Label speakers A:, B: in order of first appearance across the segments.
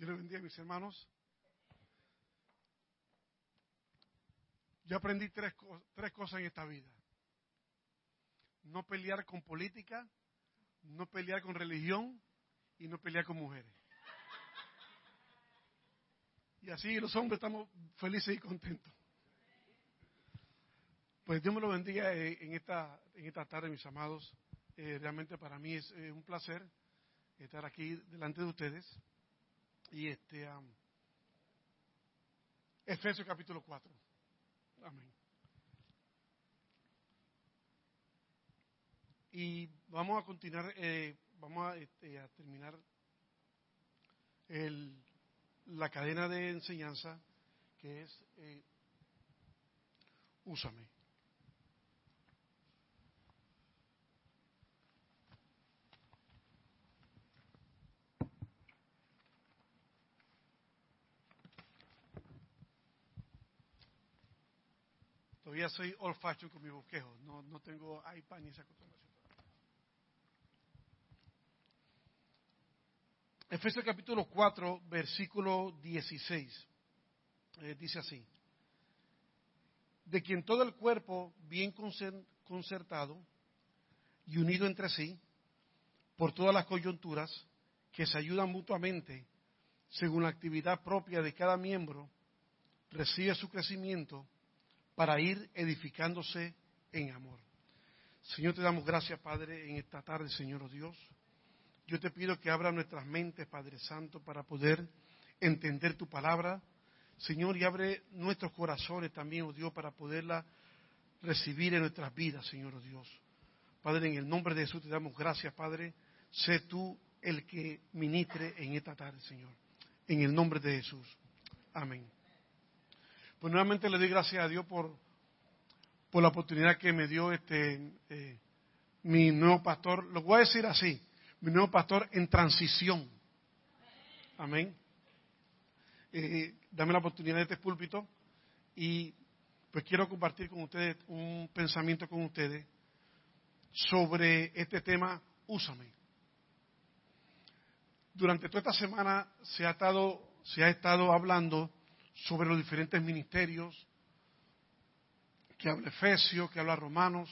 A: Dios le bendiga, mis hermanos. Yo aprendí tres, tres cosas en esta vida. No pelear con política, no pelear con religión y no pelear con mujeres. Y así los hombres estamos felices y contentos. Pues Dios me lo bendiga eh, en esta, en esta tarde, mis amados. Eh, realmente para mí es un placer estar aquí delante de ustedes. Y este, Efesios capítulo 4. Amén. Y vamos a continuar, vamos a, este, a terminar el, la cadena de enseñanza que es eh, úsame. Todavía soy old con mi bosquejo, no, no tengo iPad ni esa acostumbración. Efesios capítulo 4, versículo 16. Eh, dice así. De quien todo el cuerpo bien concertado y unido entre sí, por todas las coyunturas, que se ayudan mutuamente según la actividad propia de cada miembro, recibe su crecimiento para ir edificándose en amor. Señor, te damos gracias, Padre, en esta tarde, Señor oh Dios yo te pido que abra nuestras mentes, Padre Santo, para poder entender tu palabra. Señor, y abre nuestros corazones también, oh Dios, para poderla recibir en nuestras vidas, Señor oh Dios. Padre, en el nombre de Jesús te damos gracias, Padre. Sé tú el que ministre en esta tarde, Señor. En el nombre de Jesús. Amén. Pues nuevamente le doy gracias a Dios por, por la oportunidad que me dio este eh, mi nuevo pastor. Lo voy a decir así mi nuevo pastor en transición. Amén. Eh, dame la oportunidad de este púlpito y pues quiero compartir con ustedes un pensamiento con ustedes sobre este tema, úsame. Durante toda esta semana se ha estado, se ha estado hablando sobre los diferentes ministerios, que habla Efesios, que habla Romanos,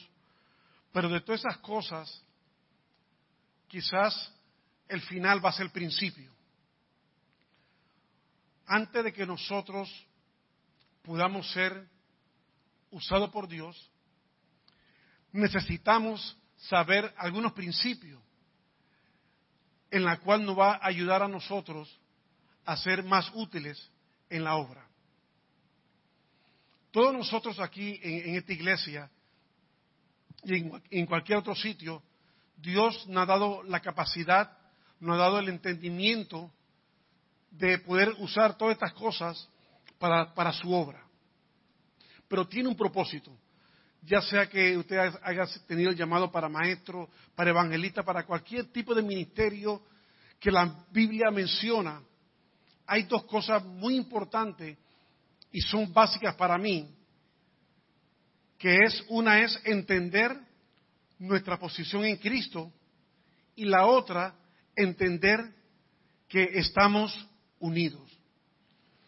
A: pero de todas esas cosas quizás el final va a ser el principio. Antes de que nosotros podamos ser usados por Dios, necesitamos saber algunos principios en la cual nos va a ayudar a nosotros a ser más útiles en la obra. Todos nosotros aquí en, esta iglesia y en cualquier otro sitio Dios nos ha dado la capacidad, nos ha dado el entendimiento de poder usar todas estas cosas para, su obra. Pero tiene un propósito, ya sea que usted haya tenido el llamado para maestro, para evangelista, para cualquier tipo de ministerio que la Biblia menciona, hay dos cosas muy importantes y son básicas para mí, que es una es entender nuestra posición en Cristo y la otra, entender que estamos unidos.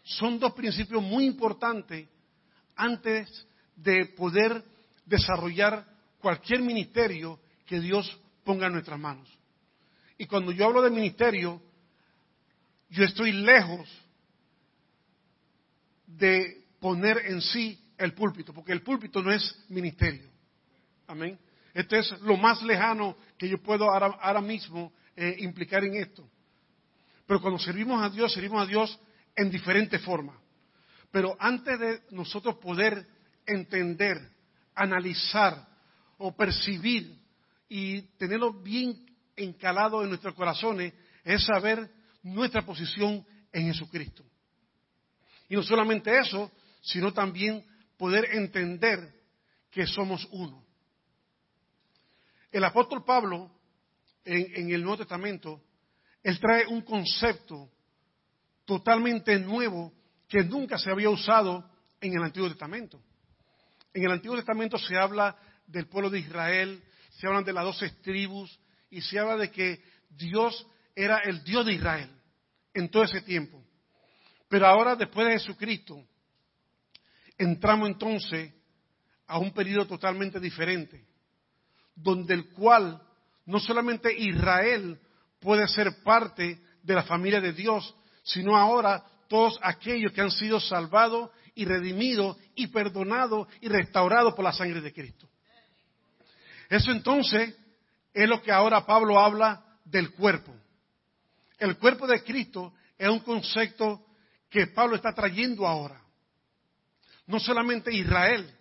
A: Son dos principios muy importantes antes de poder desarrollar cualquier ministerio que Dios ponga en nuestras manos. Y cuando yo hablo de ministerio, yo estoy lejos de poner en sí el púlpito, porque el púlpito no es ministerio. Amén. Esto es lo más lejano que yo puedo ahora, mismo eh, implicar en esto. Pero cuando servimos a Dios, servimos a Dios en diferentes formas. Pero antes de nosotros poder entender, analizar o percibir y tenerlo bien encalado en nuestros corazones, es saber nuestra posición en Jesucristo. Y no solamente eso, sino también poder entender que somos uno. El apóstol Pablo, en, el Nuevo Testamento, él trae un concepto totalmente nuevo que nunca se había usado en el Antiguo Testamento. En el Antiguo Testamento se habla del pueblo de Israel, se hablan de las doce tribus y se habla de que Dios era el Dios de Israel, en todo ese tiempo. Pero ahora, después de Jesucristo, entramos entonces a un periodo totalmente diferente, donde el cual no solamente Israel puede ser parte de la familia de Dios, sino ahora todos aquellos que han sido salvados y redimidos y perdonados y restaurados por la sangre de Cristo. Eso entonces es lo que ahora Pablo habla del cuerpo. El cuerpo de Cristo es un concepto que Pablo está trayendo ahora. No solamente Israel,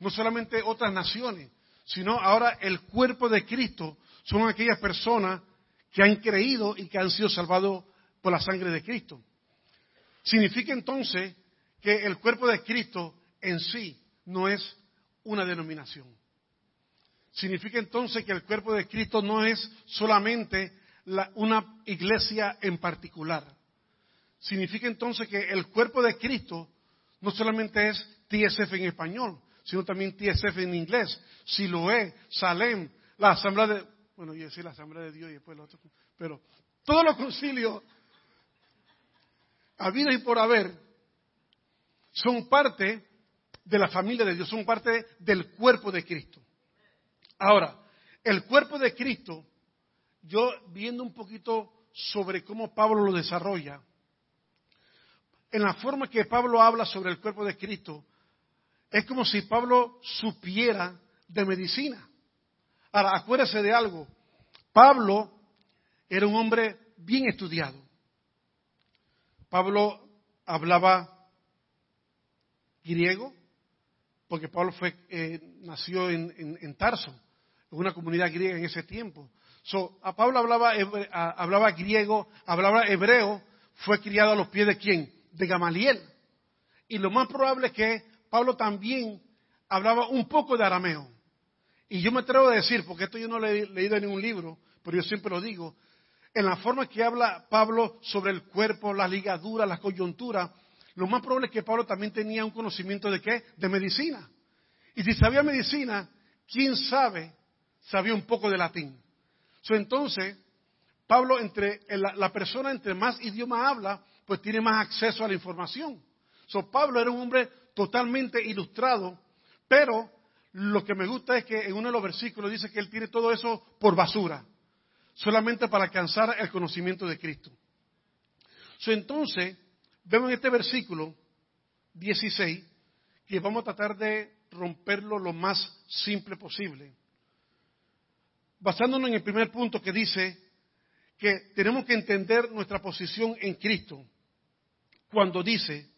A: no solamente otras naciones, sino ahora el cuerpo de Cristo son aquellas personas que han creído y que han sido salvados por la sangre de Cristo. Significa entonces que el cuerpo de Cristo en sí no es una denominación. Significa entonces que el cuerpo de Cristo no es solamente una iglesia en particular. Significa entonces que el cuerpo de Cristo no solamente es TSF en español, sino también TSF en inglés, Siloé, Salem, la asamblea de, bueno, yo decía la asamblea de Dios y después lo otro, pero todos los concilios habidos y por haber son parte de la familia de Dios, son parte del cuerpo de Cristo. Ahora, el cuerpo de Cristo, yo viendo un poquito sobre cómo Pablo lo desarrolla, en la forma que Pablo habla sobre el cuerpo de Cristo, es como si Pablo supiera de medicina. Ahora, acuérdese de algo. Pablo era un hombre bien estudiado. Pablo hablaba griego, porque Pablo fue, eh, nació en, Tarso, en una comunidad griega en ese tiempo. So, a Pablo hablaba, hablaba griego, hablaba hebreo, fue criado a los pies de quién? De Gamaliel. Y lo más probable es que Pablo también hablaba un poco de arameo. Y yo me atrevo a decir, porque esto yo no lo he leído en ningún libro, pero yo siempre lo digo, en la forma que habla Pablo sobre el cuerpo, las ligaduras, las coyunturas, lo más probable es que Pablo también tenía un conocimiento de qué? De medicina. Y si sabía medicina, quién sabe, sabía un poco de latín. Entonces, Pablo, entre la, persona entre más idioma habla, pues tiene más acceso a la información. So, Pablo era un hombre totalmente ilustrado, pero lo que me gusta es que en uno de los versículos dice que él tiene todo eso por basura solamente para alcanzar el conocimiento de Cristo. entonces, vemos en este versículo 16 que vamos a tratar de romperlo lo más simple posible. Basándonos en el primer punto que dice que tenemos que entender nuestra posición en Cristo cuando dice,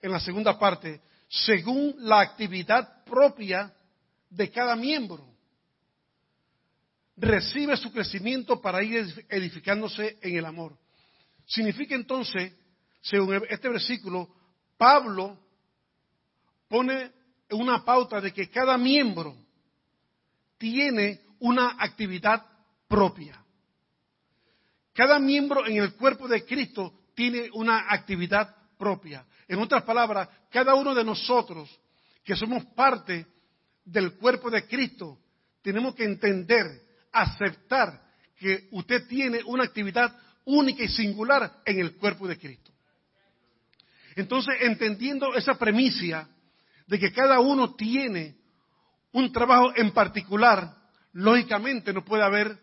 A: en la segunda parte, según la actividad propia de cada miembro recibe su crecimiento para ir edificándose en el amor. Significa entonces, según este versículo, Pablo pone una pauta de que cada miembro tiene una actividad propia. Cada miembro en el cuerpo de Cristo tiene una actividad propia. En otras palabras, cada uno de nosotros que somos parte del cuerpo de Cristo, tenemos que entender aceptar que usted tiene una actividad única y singular en el cuerpo de Cristo. Entonces, entendiendo esa premisa de que cada uno tiene un trabajo en particular, lógicamente no puede haber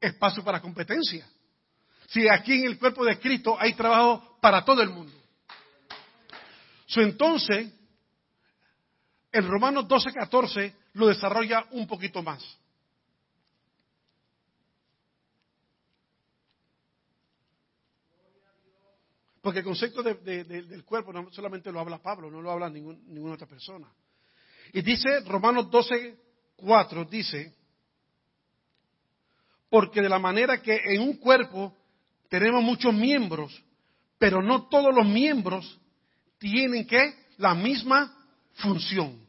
A: espacio para competencia. Si aquí en el cuerpo de Cristo hay trabajo para todo el mundo. entonces, el Romanos 12, 14 lo desarrolla un poquito más. Porque el concepto del cuerpo no solamente lo habla Pablo, no lo habla ninguna otra persona. Y dice Romanos 12, 4, dice, porque de la manera que en un cuerpo tenemos muchos miembros, pero no todos los miembros tienen que la misma función.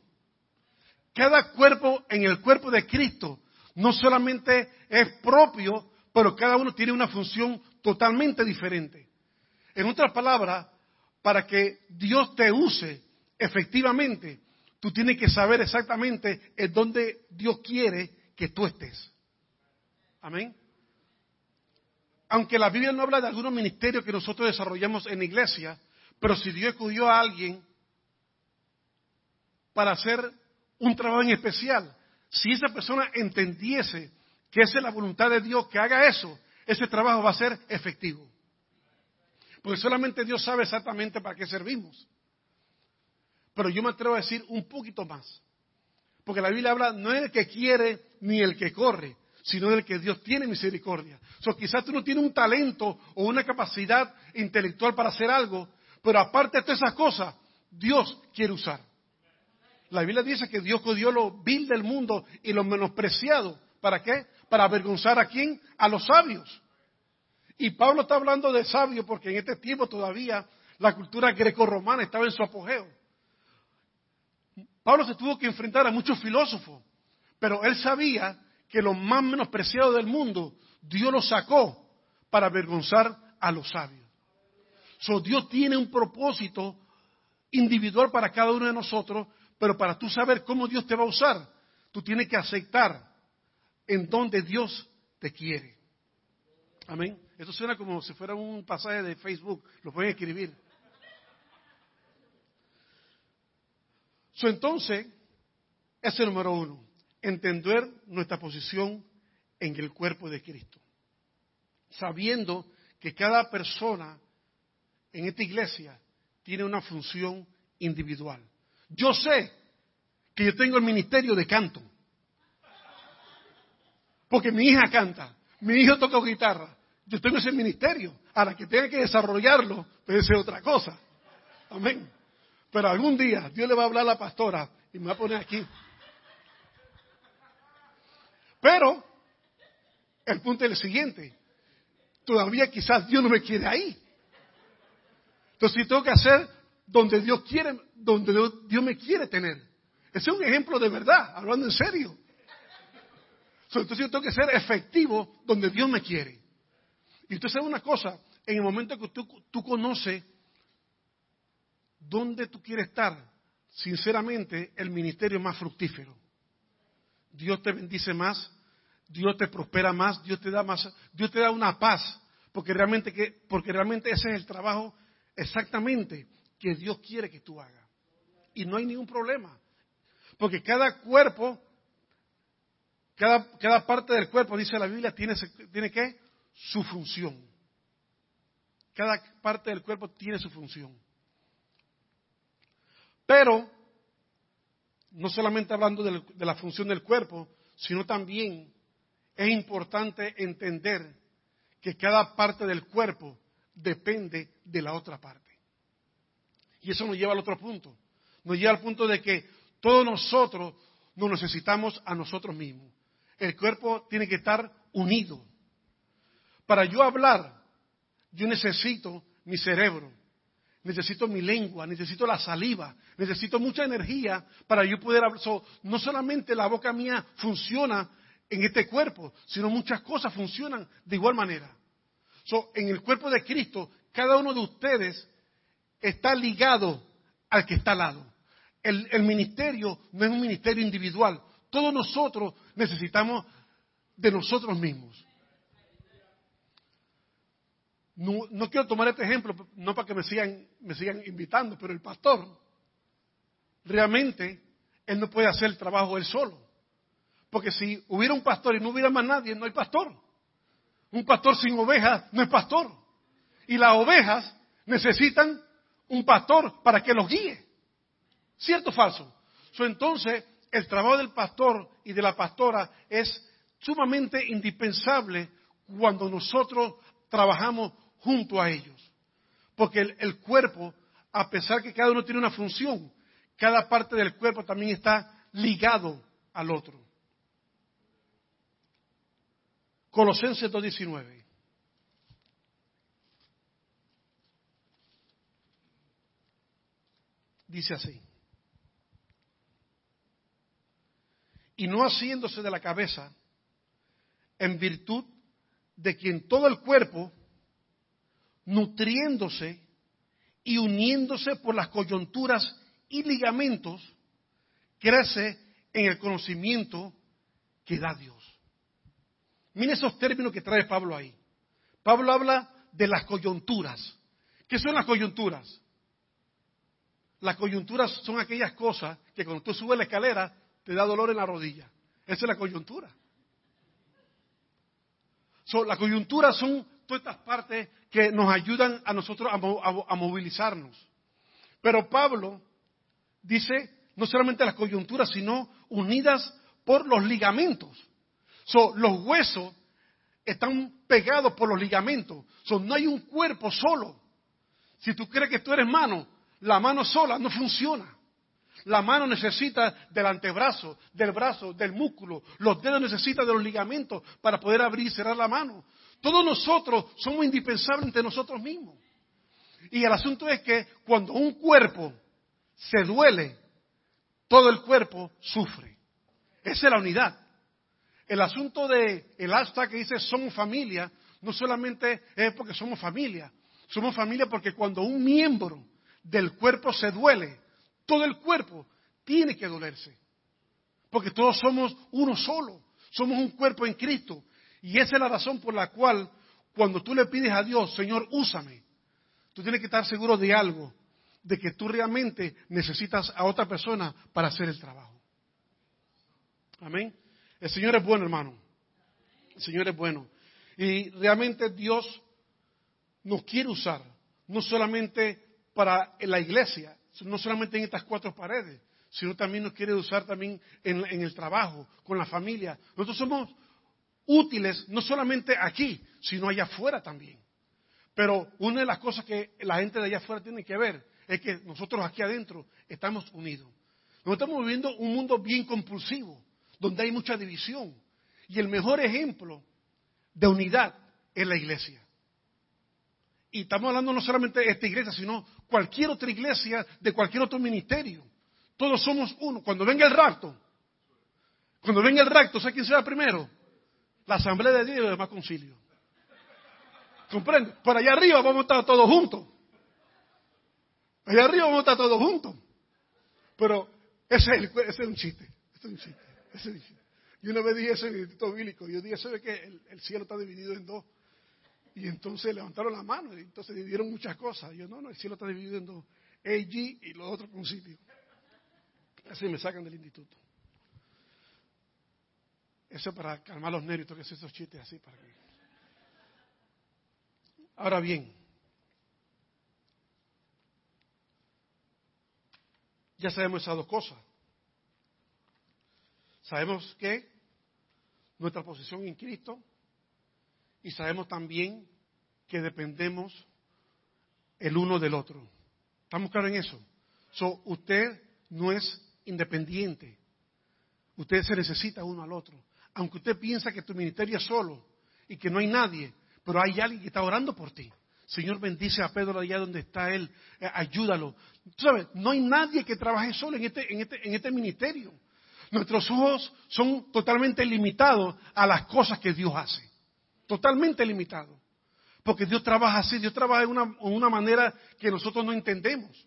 A: Cada cuerpo en el cuerpo de Cristo no solamente es propio, pero cada uno tiene una función totalmente diferente. En otras palabras, para que Dios te use efectivamente, tú tienes que saber exactamente en dónde Dios quiere que tú estés. Amén. aunque la Biblia no habla de algunos ministerios que nosotros desarrollamos en la iglesia, pero si Dios escogió a alguien para hacer un trabajo en especial, si esa persona entendiese que esa es la voluntad de Dios, que haga eso, ese trabajo va a ser efectivo. Porque solamente Dios sabe exactamente para qué servimos. Pero yo me atrevo a decir un poquito más. Porque la Biblia habla no es el que quiere ni el que corre, sino del que Dios tiene misericordia. O sea, quizás tú no tienes un talento o una capacidad intelectual para hacer algo, pero aparte de todas esas cosas, Dios quiere usar. La Biblia dice que Dios codió lo vil del mundo y lo menospreciado. ¿Para qué? Para avergonzar a quién? A los sabios. Y Pablo está hablando de sabios porque en este tiempo todavía la cultura grecorromana estaba en su apogeo. Pablo se tuvo que enfrentar a muchos filósofos, pero él sabía que los más menospreciados del mundo, Dios los sacó para avergonzar a los sabios. So, Dios tiene un propósito individual para cada uno de nosotros, pero para tú saber cómo Dios te va a usar, tú tienes que aceptar en donde Dios te quiere. Amén. Esto suena como si fuera un pasaje de Facebook, lo pueden escribir. So, entonces, ese número uno entender nuestra posición en el cuerpo de Cristo, sabiendo que cada persona en esta iglesia tiene una función individual. Yo sé que yo tengo el ministerio de canto, porque mi hija canta, mi hijo toca guitarra, yo tengo ese ministerio. Ahora que tenga que desarrollarlo, puede ser otra cosa. Amén. Pero algún día Dios le va a hablar a la pastora y me va a poner aquí pero el punto es el siguiente. Todavía quizás Dios no me quiere ahí. Entonces, tengo que hacer donde Dios quiere, donde Dios me quiere tener. Ese es un ejemplo de verdad, hablando en serio. Entonces, yo tengo que ser efectivo donde Dios me quiere. Y usted sabe una cosa, en el momento que tú, tú conoces dónde tú quieres estar, sinceramente, el ministerio más fructífero. Dios te bendice más, Dios te prospera más, Dios te da más, Dios te da una paz, porque realmente, que, porque realmente ese es el trabajo exactamente que Dios quiere que tú hagas. Y no hay ningún problema, porque cada cuerpo, cada, cada parte del cuerpo, dice la Biblia, tiene, tiene que su función. Cada parte del cuerpo tiene su función. Pero no solamente hablando de la función del cuerpo, sino también es importante entender que cada parte del cuerpo depende de la otra parte. Y eso nos lleva al otro punto. Nos lleva al punto de que todos nosotros nos necesitamos a nosotros mismos. El cuerpo tiene que estar unido. Para yo hablar, yo necesito mi cerebro, necesito mi lengua, necesito la saliva, necesito mucha energía para yo poder hablar. no solamente la boca mía funciona en este cuerpo, sino muchas cosas funcionan de igual manera. en el cuerpo de Cristo, cada uno de ustedes está ligado al que está al lado. el ministerio no es un ministerio individual. Todos nosotros necesitamos de nosotros mismos. No, quiero tomar este ejemplo, no para que me sigan, me sigan invitando, pero el pastor, realmente, él no puede hacer el trabajo él solo. Porque si hubiera un pastor y no hubiera más nadie, no hay pastor. Un pastor sin ovejas no es pastor. Y las ovejas necesitan un pastor para que los guíe. ¿Cierto o falso? entonces, el trabajo del pastor y de la pastora es sumamente indispensable cuando nosotros trabajamos junto a ellos. Porque el, cuerpo, a pesar que cada uno tiene una función, cada parte del cuerpo también está ligado al otro. Colosenses 2.19. Dice así. Y no haciéndose de la cabeza, en virtud de quien todo el cuerpo, nutriéndose y uniéndose por las coyunturas y ligamentos, crece en el conocimiento que da Dios. Mire esos términos que trae Pablo ahí. Pablo habla de las coyunturas. ¿Qué son las coyunturas? Las coyunturas son aquellas cosas que cuando tú subes la escalera te da dolor en la rodilla. Esa es la coyuntura. las coyunturas son estas partes que nos ayudan a nosotros a, movilizarnos. Pero Pablo dice no solamente las coyunturas, sino unidas por los ligamentos. los huesos están pegados por los ligamentos. no hay un cuerpo solo. Si tú crees que tú eres mano, la mano sola no funciona. La mano necesita del antebrazo, del brazo, del músculo. Los dedos necesitan de los ligamentos para poder abrir y cerrar la mano. Todos nosotros somos indispensables entre nosotros mismos. Y el asunto es que cuando un cuerpo se duele, todo el cuerpo sufre. Esa es la unidad. El asunto de el hashtag que dice somos familia, no solamente es porque somos familia, somos familia porque cuando un miembro del cuerpo se duele, todo el cuerpo tiene que dolerse. Porque todos somos uno solo, somos un cuerpo en Cristo. Y esa es la razón por la cual cuando tú le pides a Dios, Señor, úsame, tú tienes que estar seguro de algo, de que tú realmente necesitas a otra persona para hacer el trabajo. Amén. El Señor es bueno, hermano. El Señor es bueno. Y realmente Dios nos quiere usar, no solamente para la iglesia, no solamente en estas cuatro paredes, sino también nos quiere usar también en, el trabajo, con la familia. Nosotros somos útiles no solamente aquí, sino allá afuera también. Pero una de las cosas que la gente de allá afuera tiene que ver es que nosotros aquí adentro estamos unidos. Nosotros estamos viviendo un mundo bien compulsivo, donde hay mucha división. Y el mejor ejemplo de unidad es la iglesia. Y estamos hablando no solamente de esta iglesia, sino cualquier otra iglesia de cualquier otro ministerio. Todos somos uno. Cuando venga el rapto, cuando venga el rapto, ¿sabe quién será primero? La asamblea de Dios y el demás concilio. ¿Comprende? Por allá arriba vamos a estar todos juntos. Allá arriba vamos a estar todos juntos. Pero ese es, un chiste. es un chiste. Ese es un chiste. Yo una vez dije eso en el Instituto Bíblico. Yo dije, ¿sabe qué? el cielo está dividido en dos. Y entonces levantaron la mano y entonces dividieron muchas cosas. yo, no, no, el cielo está dividido en dos. AG y los otros principios. Así me sacan del instituto. Eso es para calmar los nervios, que esos chistes así para que. Ahora bien, ya sabemos esas dos cosas. Sabemos que nuestra posición en Cristo y sabemos también que dependemos el uno del otro. ¿Estamos claros en eso? So, usted no es independiente. Usted se necesita uno al otro. Aunque usted piensa que tu ministerio es solo y que no hay nadie, pero hay alguien que está orando por ti. Señor, bendice a Pedro allá donde está él, eh, ayúdalo. ¿Sabes? No hay nadie que trabaje solo en este, en, este, en este ministerio. Nuestros ojos son totalmente limitados a las cosas que Dios hace totalmente limitado. Porque Dios trabaja así, Dios trabaja de una, una manera que nosotros no entendemos.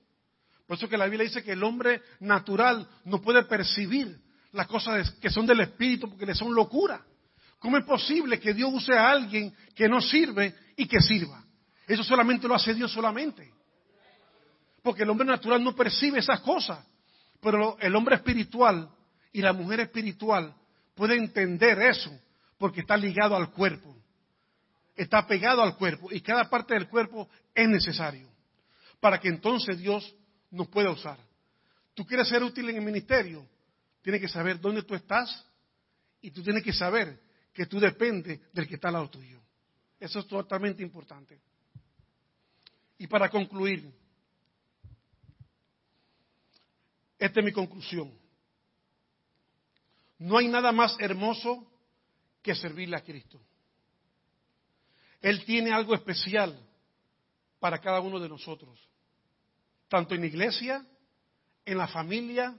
A: Por eso que la Biblia dice que el hombre natural no puede percibir las cosas que son del Espíritu porque le son locura. ¿Cómo es posible que Dios use a alguien que no sirve y que sirva? Eso solamente lo hace Dios solamente. Porque el hombre natural no percibe esas cosas. Pero el hombre espiritual y la mujer espiritual puede entender eso porque está ligado al cuerpo está pegado al cuerpo y cada parte del cuerpo es necesario para que entonces Dios nos pueda usar. Tú quieres ser útil en el ministerio, tienes que saber dónde tú estás y tú tienes que saber que tú dependes del que está al lado tuyo. Eso es totalmente importante. Y para concluir, esta es mi conclusión. No hay nada más hermoso que servirle a Cristo. Él tiene algo especial para cada uno de nosotros, tanto en la iglesia, en la familia,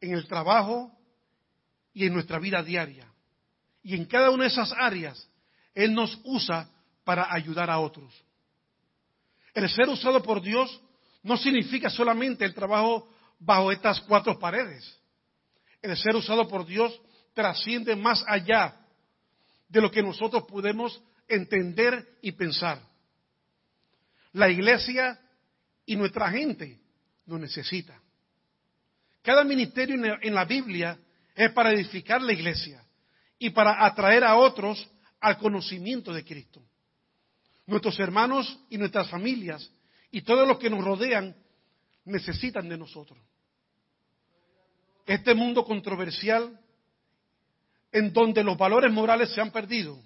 A: en el trabajo y en nuestra vida diaria. Y en cada una de esas áreas, Él nos usa para ayudar a otros. El ser usado por Dios no significa solamente el trabajo bajo estas cuatro paredes. El ser usado por Dios trasciende más allá de lo que nosotros podemos entender y pensar. La iglesia y nuestra gente nos necesita. Cada ministerio en la Biblia es para edificar la iglesia y para atraer a otros al conocimiento de Cristo. Nuestros hermanos y nuestras familias y todos los que nos rodean necesitan de nosotros. Este mundo controversial en donde los valores morales se han perdido,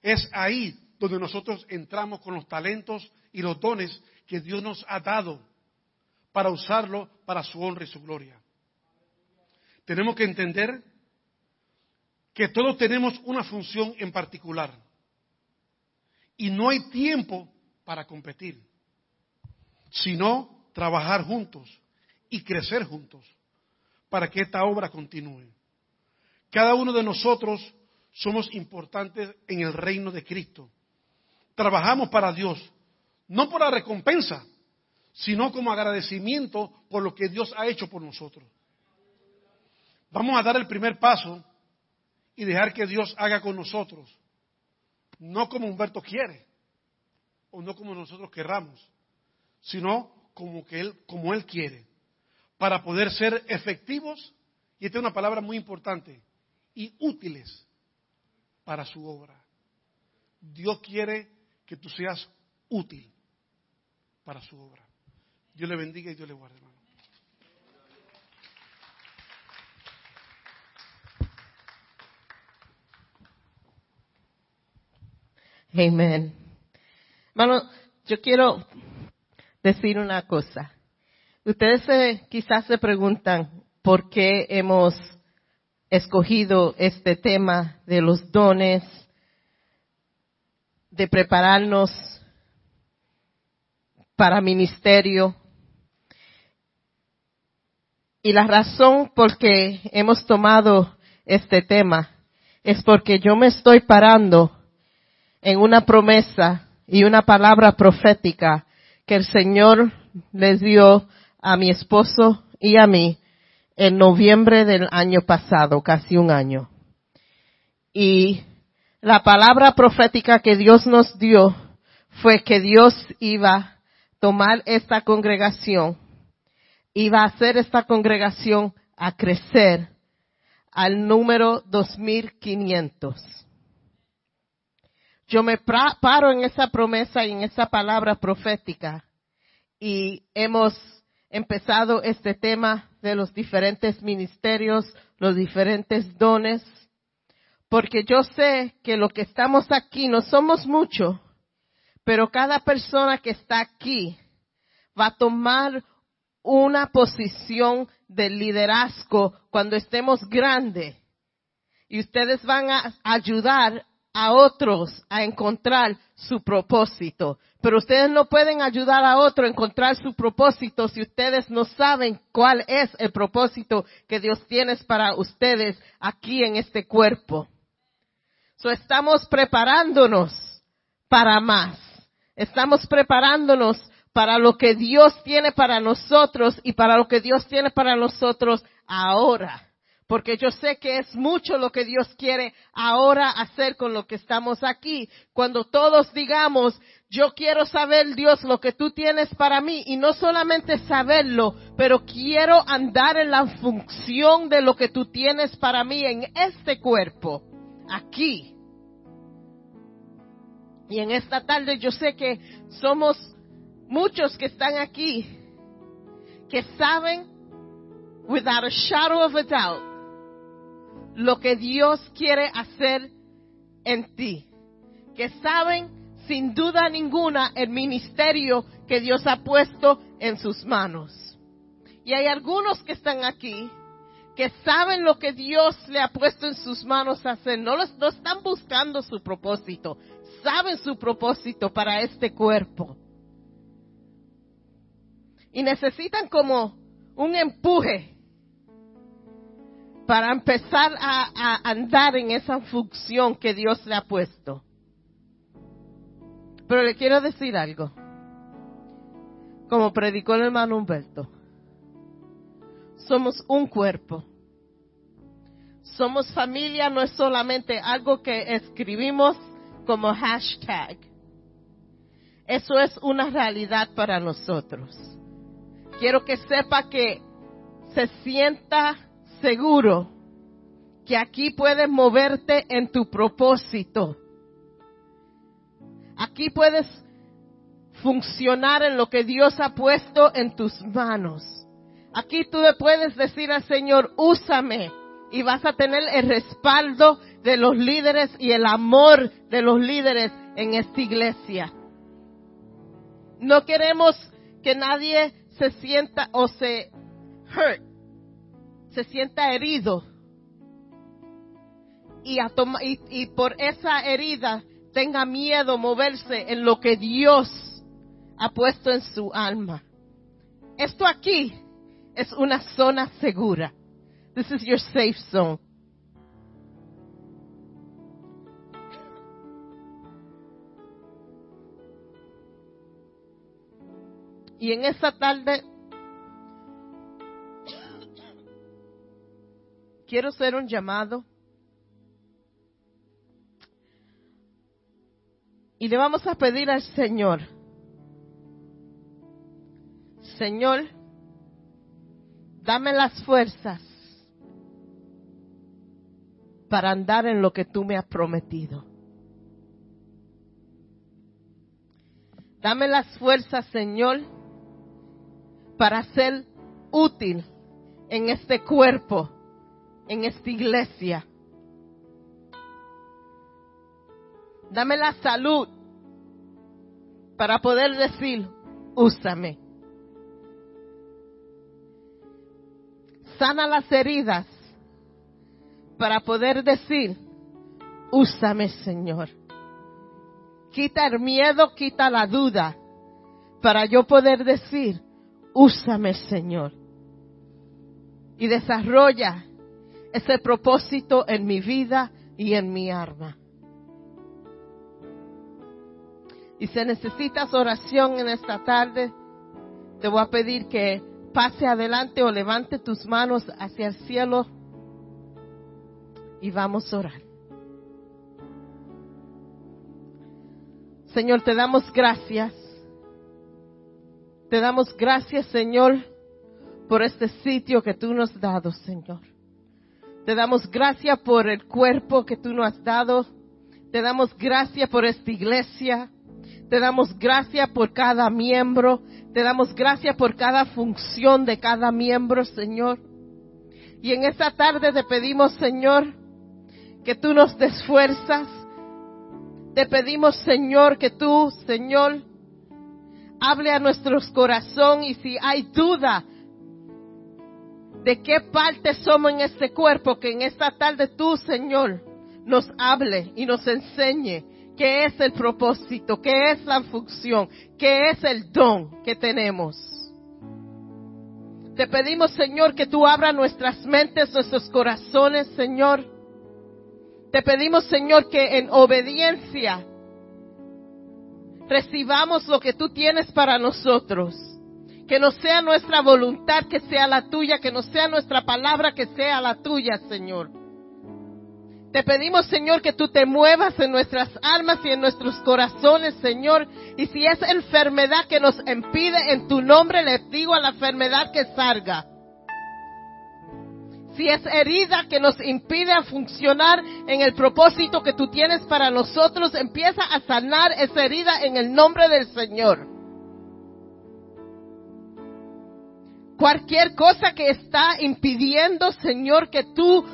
A: es ahí donde nosotros entramos con los talentos y los dones que Dios nos ha dado para usarlo para su honra y su gloria. Tenemos que entender que todos tenemos una función en particular y no hay tiempo para competir, sino trabajar juntos y crecer juntos para que esta obra continúe. Cada uno de nosotros somos importantes en el reino de Cristo. Trabajamos para Dios, no por la recompensa, sino como agradecimiento por lo que Dios ha hecho por nosotros. Vamos a dar el primer paso y dejar que Dios haga con nosotros, no como Humberto quiere o no como nosotros querramos, sino como, que él, como Él quiere, para poder ser efectivos, y esta es una palabra muy importante, y útiles para su obra. Dios quiere que tú seas útil para su obra. Dios le bendiga y Dios le guarde, hermano.
B: Amén. Hermano, yo quiero decir una cosa. Ustedes quizás se preguntan por qué hemos escogido este tema de los dones, de prepararnos para ministerio. Y la razón por que hemos tomado este tema es porque yo me estoy parando en una promesa y una palabra profética que el Señor les dio a mi esposo y a mí en noviembre del año pasado, casi un año. Y la palabra profética que Dios nos dio fue que Dios iba a tomar esta congregación, iba a hacer esta congregación a crecer al número 2500 yo me paro en esa promesa y en esa palabra profética y hemos empezado este tema de los diferentes ministerios, los diferentes dones, porque yo sé que lo que estamos aquí no somos muchos, pero cada persona que está aquí va a tomar una posición de liderazgo cuando estemos grandes. Y ustedes van a ayudar a otros a encontrar su propósito. Pero ustedes no pueden ayudar a otro a encontrar su propósito si ustedes no saben cuál es el propósito que Dios tiene para ustedes aquí en este cuerpo. So estamos preparándonos para más. Estamos preparándonos para lo que Dios tiene para nosotros y para lo que Dios tiene para nosotros ahora porque yo sé que es mucho lo que Dios quiere ahora hacer con lo que estamos aquí. Cuando todos digamos, yo quiero saber Dios lo que tú tienes para mí y no solamente saberlo, pero quiero andar en la función de lo que tú tienes para mí en este cuerpo, aquí. Y en esta tarde yo sé que somos muchos que están aquí que saben without a shadow of a doubt lo que Dios quiere hacer en ti. Que saben sin duda ninguna el ministerio que Dios ha puesto en sus manos. Y hay algunos que están aquí que saben lo que Dios le ha puesto en sus manos a hacer. No, los, están buscando su propósito, saben su propósito para este cuerpo. Y necesitan como un empuje para empezar a, andar en esa función que Dios le ha puesto. Pero le quiero decir algo. Como predicó el hermano Humberto, somos un cuerpo. Somos familia, no es solamente algo que escribimos como hashtag. Eso es una realidad para nosotros. Quiero que sepa que se sienta seguro que aquí puedes moverte en tu propósito. Aquí puedes funcionar en lo que Dios ha puesto en tus manos. Aquí tú le puedes decir al Señor, úsame y vas a tener el respaldo de los líderes y el amor de los líderes en esta iglesia. No queremos que nadie se sienta o se hurt, se sienta herido y, y, y por esa herida tenga miedo moverse en lo que Dios ha puesto en su alma. Esto aquí es una zona segura. This is your safe zone. Y en esta tarde quiero hacer un llamado. Y le vamos a pedir al Señor, Señor, dame las fuerzas para andar en lo que tú me has prometido. Dame las fuerzas, Señor, para ser útil en este cuerpo, en esta iglesia. Dame la salud para poder decir, úsame. Sana las heridas para poder decir, úsame Señor. Quita el miedo, quita la duda para yo poder decir, úsame Señor. Y desarrolla ese propósito en mi vida y en mi alma. Y si necesitas oración en esta tarde, te voy a pedir que pase adelante o levante tus manos hacia el cielo y vamos a orar. Señor, te damos gracias. Te damos gracias, Señor, por este sitio que tú nos has dado, Señor. Te damos gracias por el cuerpo que tú nos has dado. Te damos gracias por esta iglesia. Te damos gracias por cada miembro. Te damos gracias por cada función de cada miembro, Señor. Y en esta tarde te pedimos, Señor, que tú nos des fuerzas. Te pedimos, Señor, que tú, Señor, hable a nuestros corazones y si hay duda de qué parte somos en este cuerpo, que en esta tarde tú, Señor, nos hable y nos enseñe qué es el propósito, qué es la función, qué es el don que tenemos. Te pedimos, Señor, que tú abras nuestras mentes, nuestros corazones, Señor. Te pedimos, Señor, que en obediencia recibamos lo que tú tienes para nosotros. Que no sea nuestra voluntad, que sea la tuya, que no sea nuestra palabra, que sea la tuya, Señor. Te pedimos, Señor, que tú te muevas en nuestras almas y en nuestros corazones, Señor. Y si es enfermedad que nos impide, en tu nombre le digo a la enfermedad que salga. Si es herida que nos impide funcionar en el propósito que tú tienes para nosotros, empieza a sanar esa herida en el nombre del Señor. Cualquier cosa que está impidiendo, Señor, que tú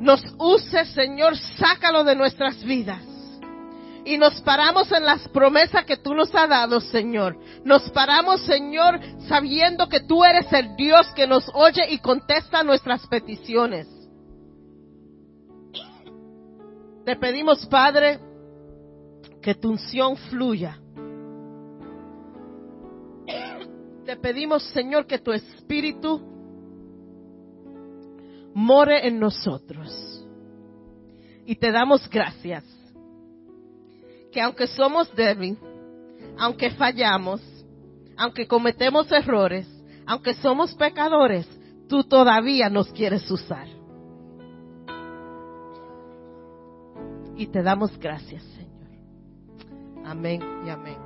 B: nos uses, Señor, sácalo de nuestras vidas. Y nos paramos en las promesas que tú nos has dado, Señor. Nos paramos, Señor, sabiendo que tú eres el Dios que nos oye y contesta nuestras peticiones. Te pedimos, Padre, que tu unción fluya. Te pedimos, Señor, que tu espíritu more en nosotros. Y te damos gracias que aunque somos débiles, aunque fallamos, aunque cometemos errores, aunque somos pecadores, tú todavía nos quieres usar. Y te damos gracias, Señor. Amén y amén.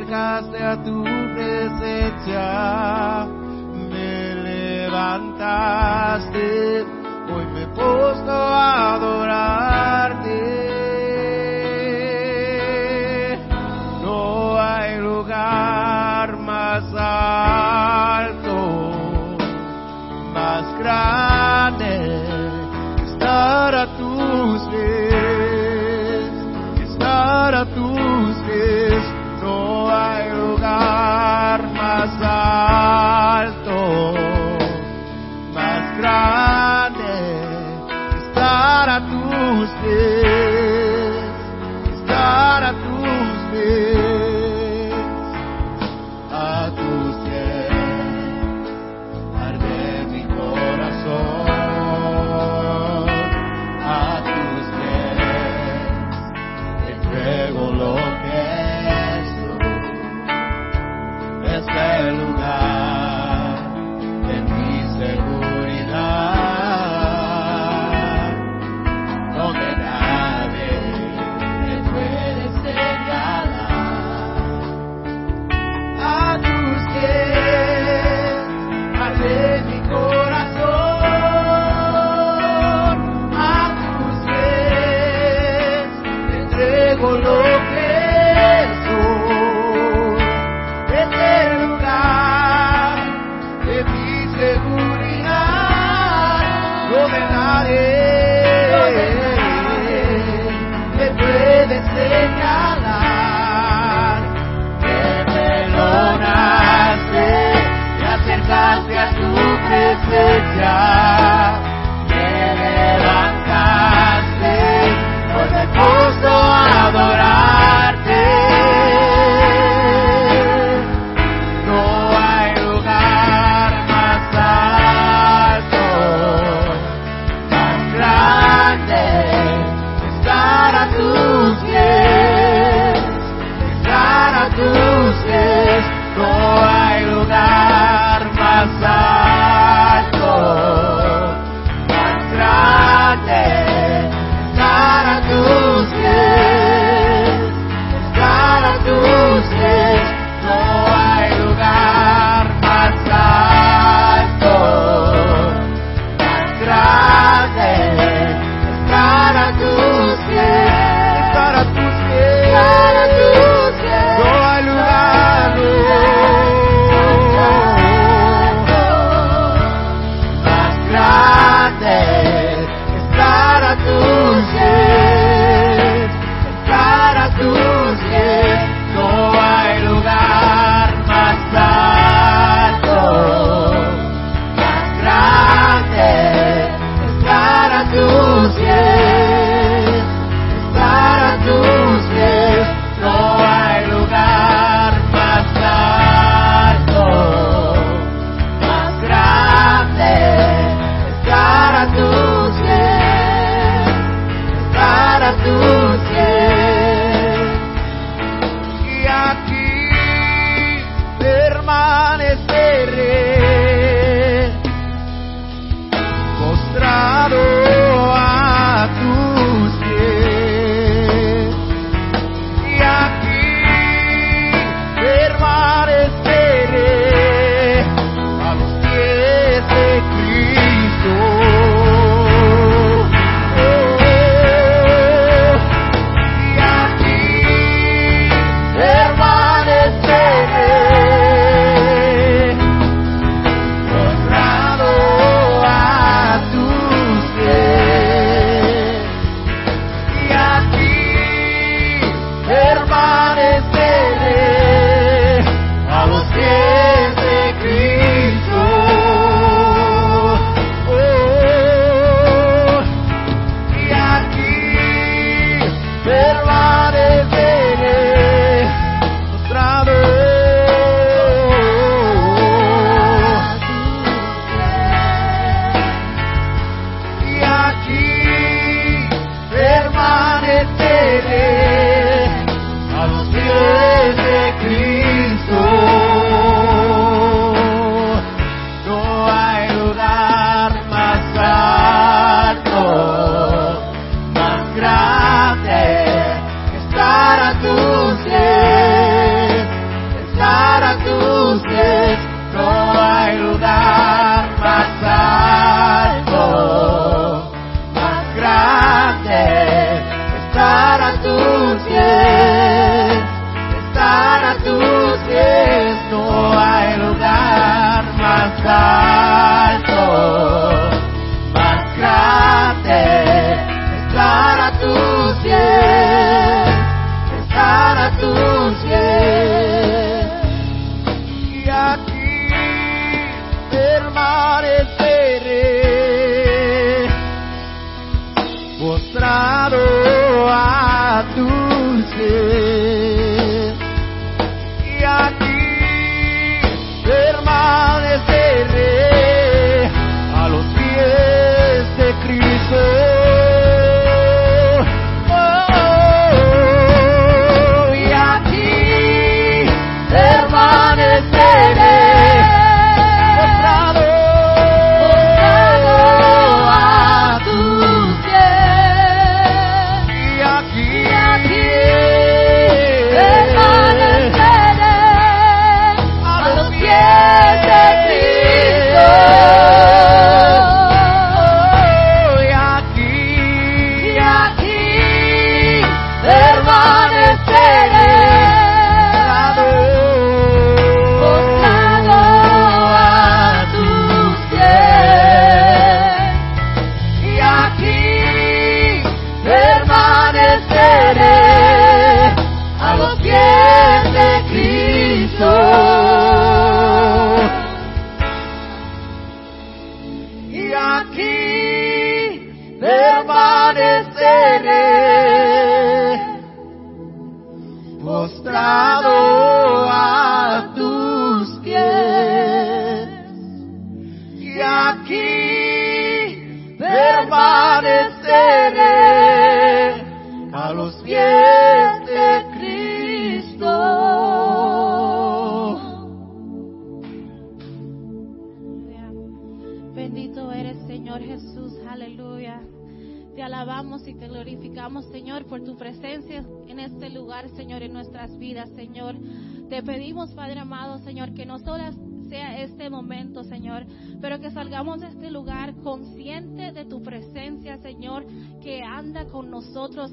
C: acercaste a tu presencia, me levantaste, hoy me puesto a adorar.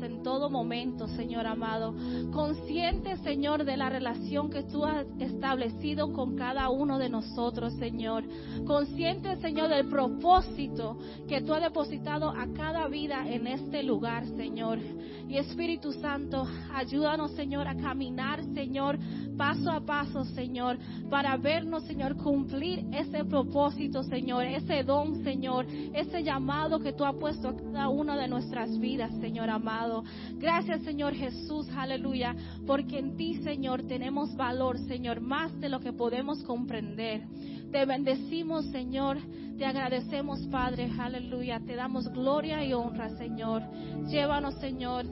D: En todo momento, Señor amado. Consciente, Señor, de la relación que tú has establecido con cada uno de nosotros, Señor. Consciente, Señor, del propósito que tú has depositado a cada vida en este lugar, Señor. Y Espíritu Santo, ayúdanos, Señor, a caminar, Señor, paso a paso, Señor, para vernos, Señor, cumplir ese propósito, Señor, ese don, Señor, ese llamado que tú has puesto a cada una de nuestras vidas, Señor amado. Gracias, Señor Jesús, aleluya, porque en ti, Señor, tenemos valor, Señor, más de lo que podemos comprender. Te bendecimos, Señor. Te agradecemos, Padre. Aleluya. Te damos gloria y honra, Señor. Llévanos, Señor,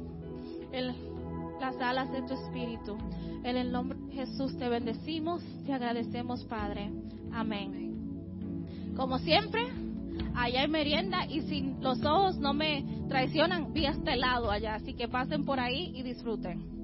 D: en las alas de tu Espíritu. En el nombre de Jesús te bendecimos. Te agradecemos, Padre. Amén. Como siempre, allá hay merienda y si los ojos no me traicionan, vi a este lado allá. Así que pasen por ahí y disfruten.